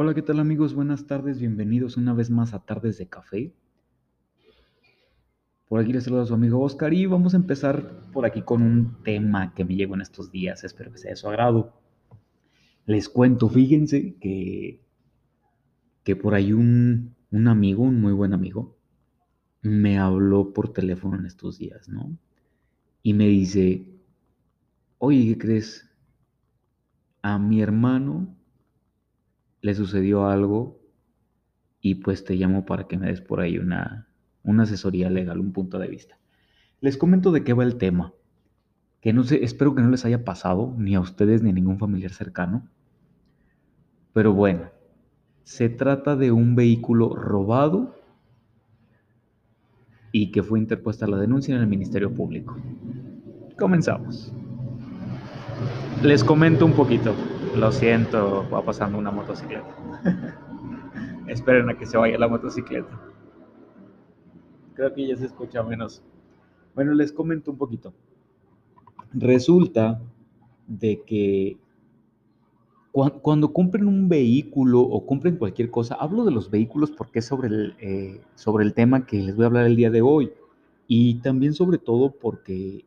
Hola, ¿qué tal amigos? Buenas tardes, bienvenidos una vez más a Tardes de Café. Por aquí les saluda su amigo Oscar y vamos a empezar por aquí con un tema que me llegó en estos días, espero que sea de su agrado. Les cuento, fíjense que, que por ahí un, un amigo, un muy buen amigo, me habló por teléfono en estos días, ¿no? Y me dice, oye, ¿qué crees? A mi hermano le sucedió algo y pues te llamo para que me des por ahí una, asesoría legal, un punto de vista. Les comento de qué va el tema, que no sé, espero que no les haya pasado ni a ustedes ni a ningún familiar cercano. Pero bueno, se trata de un vehículo robado y que fue interpuesta la denuncia en el Ministerio Público. Comenzamos. Les comento un poquito. Lo siento, va pasando una motocicleta. Esperen a que se vaya la motocicleta. Creo que ya se escucha menos. Bueno, les comento un poquito. Resulta de que cuando, compren un vehículo o compren cualquier cosa, hablo de los vehículos porque es sobre el, eh, sobre el tema que les voy a hablar el día de hoy. Y también sobre todo porque,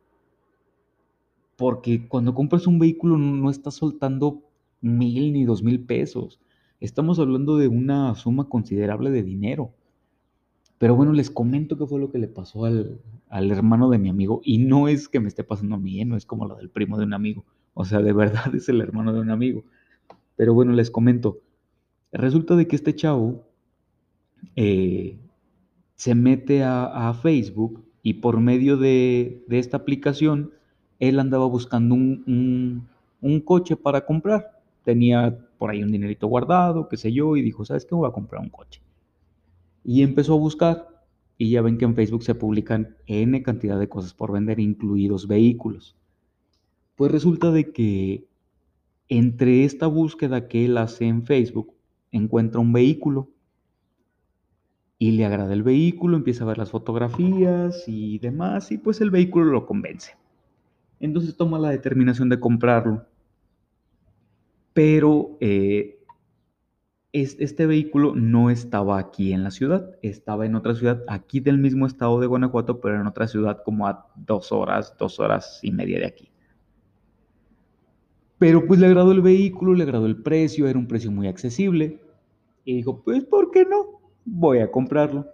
porque cuando compras un vehículo no estás soltando mil ni dos mil pesos. Estamos hablando de una suma considerable de dinero. Pero bueno, les comento qué fue lo que le pasó al, hermano de mi amigo. Y no es que me esté pasando a mí, ¿eh? no es como lo del primo de un amigo. O sea, de verdad es el hermano de un amigo. Pero bueno, les comento. Resulta de que este chavo eh, se mete a, Facebook y por medio de, esta aplicación, él andaba buscando un coche para comprar tenía por ahí un dinerito guardado, qué sé yo, y dijo, ¿sabes qué? Voy a comprar un coche. Y empezó a buscar, y ya ven que en Facebook se publican N cantidad de cosas por vender, incluidos vehículos. Pues resulta de que entre esta búsqueda que él hace en Facebook, encuentra un vehículo y le agrada el vehículo, empieza a ver las fotografías y demás, y pues el vehículo lo convence. Entonces toma la determinación de comprarlo pero eh, este vehículo no estaba aquí en la ciudad, estaba en otra ciudad, aquí del mismo estado de Guanajuato, pero en otra ciudad como a dos horas, dos horas y media de aquí. Pero pues le agradó el vehículo, le agradó el precio, era un precio muy accesible. Y dijo, pues ¿por qué no? Voy a comprarlo.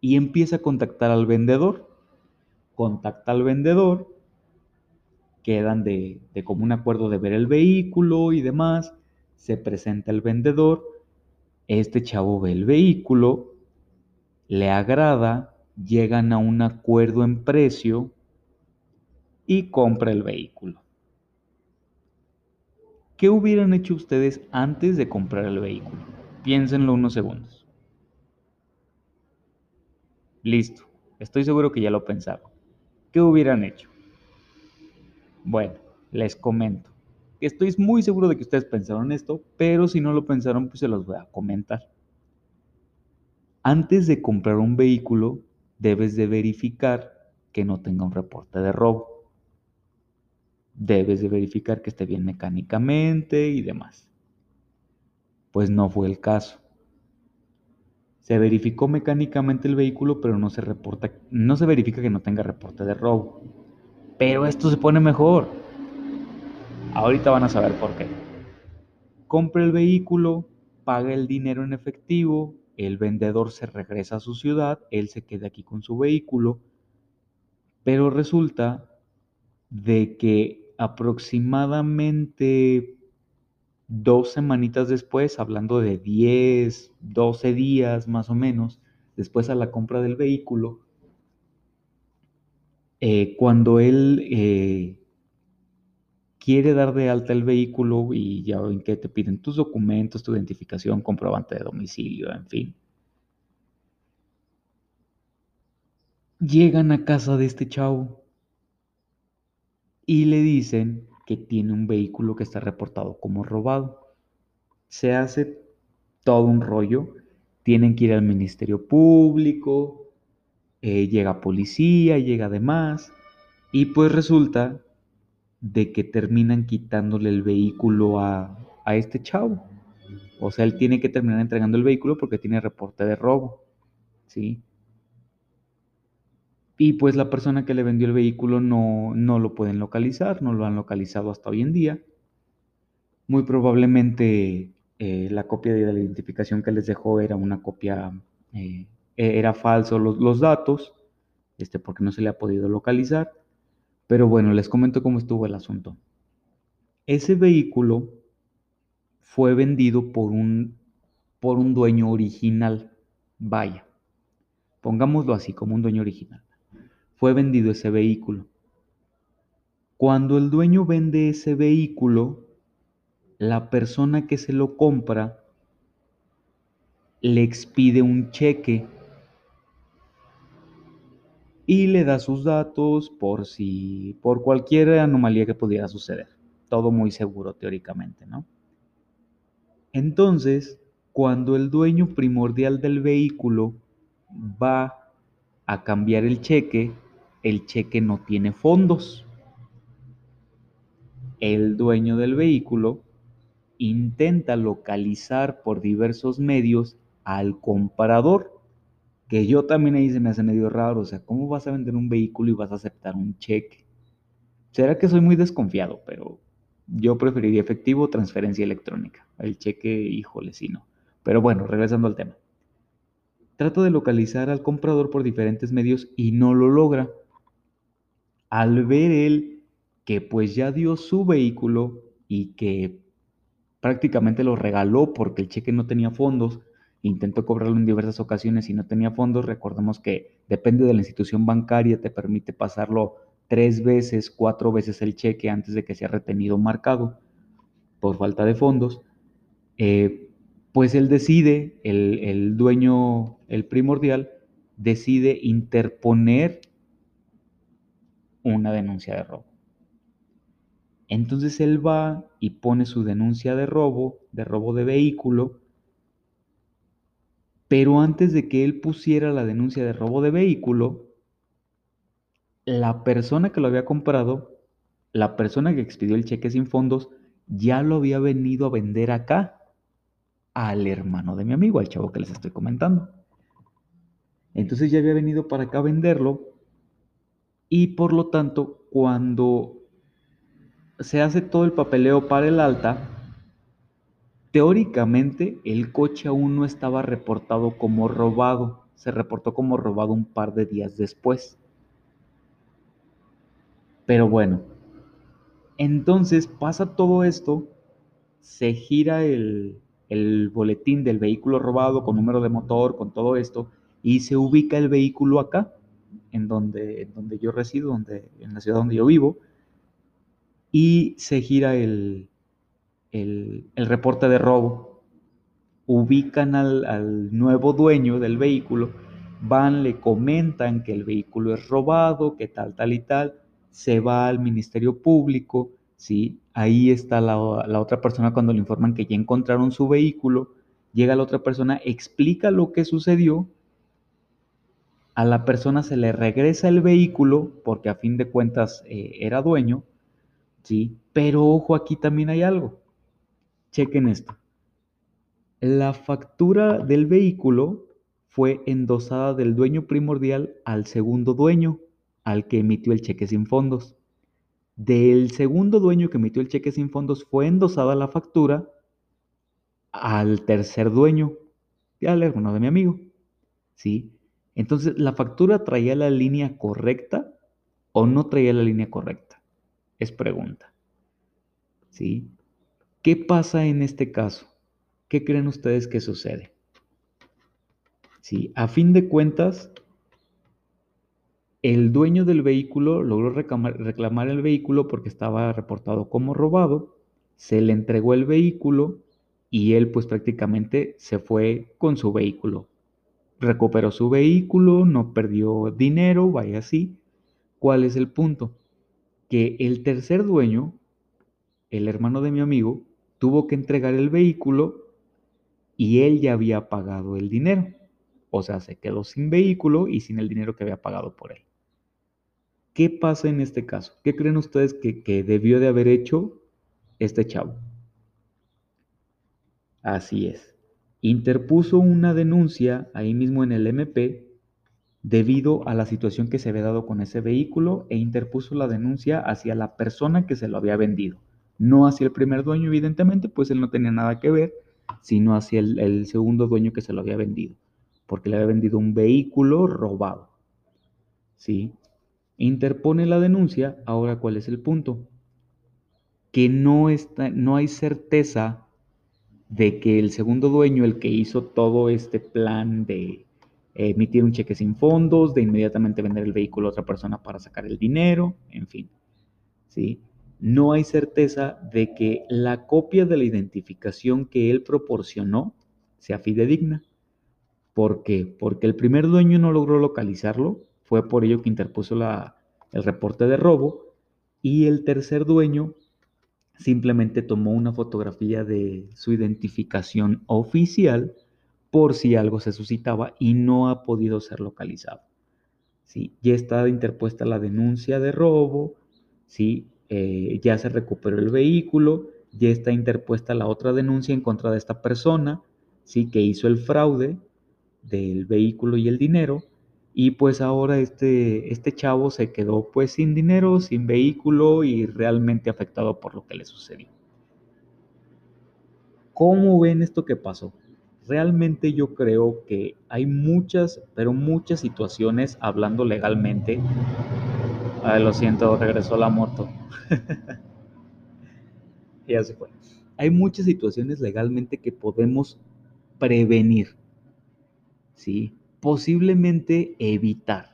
Y empieza a contactar al vendedor. Contacta al vendedor quedan de, de común acuerdo de ver el vehículo y demás, se presenta el vendedor, este chavo ve el vehículo, le agrada, llegan a un acuerdo en precio y compra el vehículo. ¿Qué hubieran hecho ustedes antes de comprar el vehículo? Piénsenlo unos segundos. Listo, estoy seguro que ya lo pensaron. ¿Qué hubieran hecho? Bueno, les comento. Estoy muy seguro de que ustedes pensaron esto, pero si no lo pensaron, pues se los voy a comentar. Antes de comprar un vehículo, debes de verificar que no tenga un reporte de robo. Debes de verificar que esté bien mecánicamente y demás. Pues no fue el caso. Se verificó mecánicamente el vehículo, pero no se reporta, no se verifica que no tenga reporte de robo. Pero esto se pone mejor. Ahorita van a saber por qué. Compra el vehículo, paga el dinero en efectivo, el vendedor se regresa a su ciudad, él se queda aquí con su vehículo, pero resulta de que aproximadamente dos semanitas después, hablando de 10, 12 días más o menos, después a la compra del vehículo, eh, cuando él eh, quiere dar de alta el vehículo y ya ven que te piden tus documentos, tu identificación, comprobante de domicilio, en fin. Llegan a casa de este chavo y le dicen que tiene un vehículo que está reportado como robado. Se hace todo un rollo. Tienen que ir al Ministerio Público, eh, llega policía, llega demás, y pues resulta de que terminan quitándole el vehículo a, a este chavo. O sea, él tiene que terminar entregando el vehículo porque tiene reporte de robo. ¿Sí? Y pues la persona que le vendió el vehículo no, no lo pueden localizar, no lo han localizado hasta hoy en día. Muy probablemente eh, la copia de la identificación que les dejó era una copia, eh, e-, era falso los, los, datos, este, porque no se le ha podido localizar. Pero bueno, les comento cómo estuvo el asunto. Ese vehículo fue vendido por un, por un dueño original. Vaya, pongámoslo así, como un dueño original. Fue vendido ese vehículo. Cuando el dueño vende ese vehículo, la persona que se lo compra le expide un cheque y le da sus datos por si por cualquier anomalía que pudiera suceder. Todo muy seguro teóricamente, ¿no? Entonces, cuando el dueño primordial del vehículo va a cambiar el cheque, el cheque no tiene fondos. El dueño del vehículo intenta localizar por diversos medios al comprador, que yo también ahí se me hace medio raro, o sea, ¿cómo vas a vender un vehículo y vas a aceptar un cheque? Será que soy muy desconfiado, pero yo preferiría efectivo transferencia electrónica. El cheque, híjole, sí no. Pero bueno, regresando al tema. Trato de localizar al comprador por diferentes medios y no lo logra. Al ver él que pues ya dio su vehículo y que prácticamente lo regaló porque el cheque no tenía fondos, intentó cobrarlo en diversas ocasiones y no tenía fondos, recordemos que depende de la institución bancaria, te permite pasarlo tres veces, cuatro veces el cheque antes de que sea retenido marcado por falta de fondos, eh, pues él decide, el, el dueño, el primordial, decide interponer una denuncia de robo. Entonces él va y pone su denuncia de robo, de robo de vehículo, pero antes de que él pusiera la denuncia de robo de vehículo, la persona que lo había comprado, la persona que expidió el cheque sin fondos, ya lo había venido a vender acá al hermano de mi amigo, al chavo que les estoy comentando. Entonces ya había venido para acá a venderlo y por lo tanto cuando se hace todo el papeleo para el alta, teóricamente el coche aún no estaba reportado como robado, se reportó como robado un par de días después. Pero bueno, entonces pasa todo esto, se gira el, boletín del vehículo robado con número de motor, con todo esto, y se ubica el vehículo acá, en donde, yo resido, en la ciudad donde yo vivo, y se gira el, el, reporte de robo. Ubican al, al nuevo dueño del vehículo, van, le comentan que el vehículo es robado, que tal, tal y tal, se va al Ministerio Público, ¿sí? Ahí está la, otra persona cuando le informan que ya encontraron su vehículo, llega la otra persona, explica lo que sucedió, a la persona se le regresa el vehículo, porque a fin de cuentas eh, era dueño, ¿sí? Pero ojo, aquí también hay algo. Chequen esto. La factura del vehículo fue endosada del dueño primordial al segundo dueño al que emitió el cheque sin fondos. Del segundo dueño que emitió el cheque sin fondos fue endosada la factura al tercer dueño, al hermano de mi amigo. ¿Sí? Entonces, ¿la factura traía la línea correcta o no traía la línea correcta? Es pregunta. ¿Sí? ¿Qué pasa en este caso? ¿Qué creen ustedes que sucede? Sí, a fin de cuentas, el dueño del vehículo logró reclamar, el vehículo porque estaba reportado como robado, se le entregó el vehículo y él pues prácticamente se fue con su vehículo. Recuperó su vehículo, no perdió dinero, vaya así. ¿Cuál es el punto? Que el tercer dueño, el hermano de mi amigo, tuvo que entregar el vehículo y él ya había pagado el dinero. O sea, se quedó sin vehículo y sin el dinero que había pagado por él. ¿Qué pasa en este caso? ¿Qué creen ustedes que, debió de haber hecho este chavo? Así es. Interpuso una denuncia ahí mismo en el MP debido a la situación que se había dado con ese vehículo e interpuso la denuncia hacia la persona que se lo había vendido. No hacia el primer dueño, evidentemente, pues él no tenía nada que ver, sino hacia el, segundo dueño que se lo había vendido, porque le había vendido un vehículo robado. ¿Sí? Interpone la denuncia, ahora ¿cuál es el punto? Que no, está, no hay certeza de que el segundo dueño, el que hizo todo este plan de emitir un cheque sin fondos, de inmediatamente vender el vehículo a otra persona para sacar el dinero, en fin. ¿sí? No hay certeza de que la copia de la identificación que él proporcionó sea fidedigna. ¿Por qué? Porque el primer dueño no logró localizarlo, fue por ello que interpuso la, el reporte de robo, y el tercer dueño simplemente tomó una fotografía de su identificación oficial por si algo se suscitaba y no ha podido ser localizado. ¿sí? Ya está interpuesta la denuncia de robo, ¿sí? Eh, ya se recuperó el vehículo, ya está interpuesta la otra denuncia en contra de esta persona, ¿sí? que hizo el fraude del vehículo y el dinero, y pues ahora este, este chavo se quedó pues sin dinero, sin vehículo y realmente afectado por lo que le sucedió. ¿Cómo ven esto que pasó? realmente yo creo que hay muchas, pero muchas situaciones hablando legalmente. Ay, lo siento, regresó la moto. ya se fue. Hay muchas situaciones legalmente que podemos prevenir, ¿sí? Posiblemente evitar.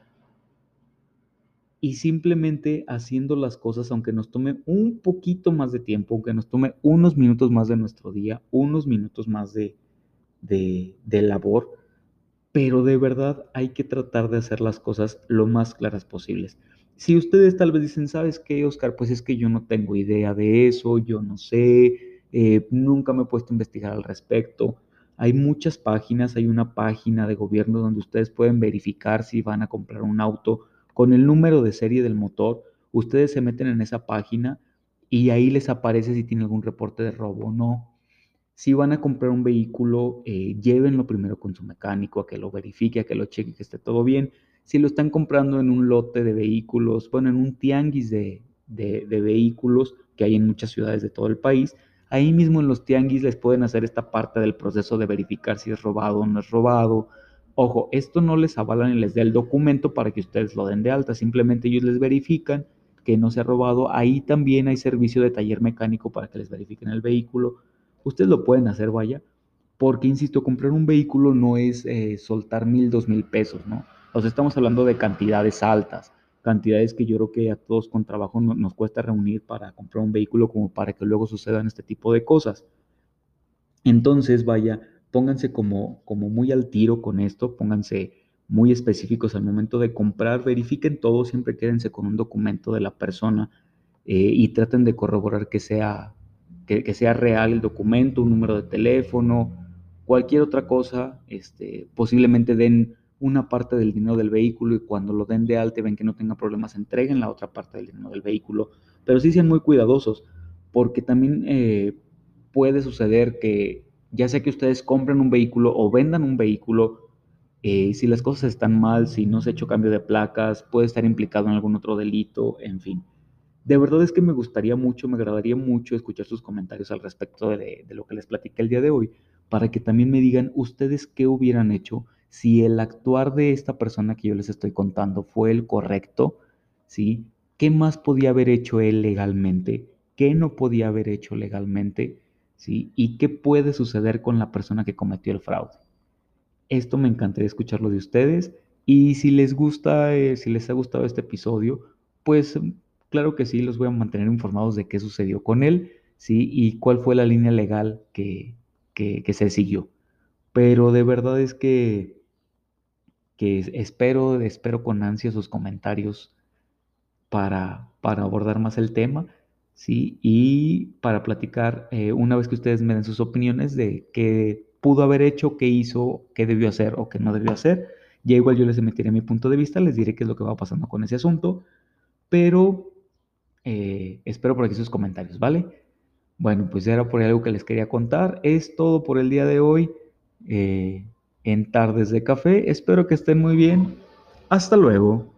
Y simplemente haciendo las cosas, aunque nos tome un poquito más de tiempo, aunque nos tome unos minutos más de nuestro día, unos minutos más de, de, labor, pero de verdad hay que tratar de hacer las cosas lo más claras posibles. Si ustedes tal vez dicen, ¿sabes qué, Oscar? Pues es que yo no tengo idea de eso, yo no sé, eh, nunca me he puesto a investigar al respecto. Hay muchas páginas, hay una página de gobierno donde ustedes pueden verificar si van a comprar un auto con el número de serie del motor. Ustedes se meten en esa página y ahí les aparece si tiene algún reporte de robo o no. Si van a comprar un vehículo, eh, llévenlo primero con su mecánico a que lo verifique, a que lo cheque, que esté todo bien. Si lo están comprando en un lote de vehículos, bueno, en un tianguis de, vehículos que hay en muchas ciudades de todo el país, ahí mismo en los tianguis les pueden hacer esta parte del proceso de verificar si es robado o no es robado. Ojo, esto no les avala ni les da el documento para que ustedes lo den de alta, simplemente ellos les verifican que no se ha robado. Ahí también hay servicio de taller mecánico para que les verifiquen el vehículo ustedes lo pueden hacer, vaya, porque, insisto, comprar un vehículo no es eh, soltar mil, dos mil pesos, ¿no? O sea, estamos hablando de cantidades altas, cantidades que yo creo que a todos con trabajo nos cuesta reunir para comprar un vehículo como para que luego sucedan este tipo de cosas. Entonces, vaya, pónganse como, como muy al tiro con esto, pónganse muy específicos al momento de comprar, verifiquen todo, siempre quédense con un documento de la persona eh, y traten de corroborar que sea que, sea real el documento, un número de teléfono, cualquier otra cosa, este, posiblemente den una parte del dinero del vehículo y cuando lo den de alta ven que no tenga problemas, entreguen la otra parte del dinero del vehículo, pero sí sean muy cuidadosos, porque también eh, puede suceder que ya sea que ustedes compren un vehículo o vendan un vehículo, eh, si las cosas están mal, si no se ha hecho cambio de placas, puede estar implicado en algún otro delito, en fin. De verdad es que me gustaría mucho, me agradaría mucho escuchar sus comentarios al respecto de, lo que les platiqué el día de hoy, para que también me digan ustedes qué hubieran hecho si el actuar de esta persona que yo les estoy contando fue el correcto, ¿sí? ¿Qué más podía haber hecho él legalmente? ¿Qué no podía haber hecho legalmente? ¿Sí? ¿Y qué puede suceder con la persona que cometió el fraude? Esto me encantaría escucharlo de ustedes y si les gusta, eh, si les ha gustado este episodio, pues Claro que sí, los voy a mantener informados de qué sucedió con él, ¿sí? Y cuál fue la línea legal que, se siguió. Pero de verdad es que, que espero, espero con ansia sus comentarios para, para abordar más el tema, ¿sí? Y para platicar, eh, una vez que ustedes me den sus opiniones de qué pudo haber hecho, qué hizo, qué debió hacer o qué no debió hacer. Ya igual yo les emitiré mi punto de vista, les diré qué es lo que va pasando con ese asunto, pero eh, espero por aquí sus comentarios, ¿vale? Bueno, pues era por algo que les quería contar. Es todo por el día de hoy eh, en Tardes de Café. Espero que estén muy bien. Hasta luego.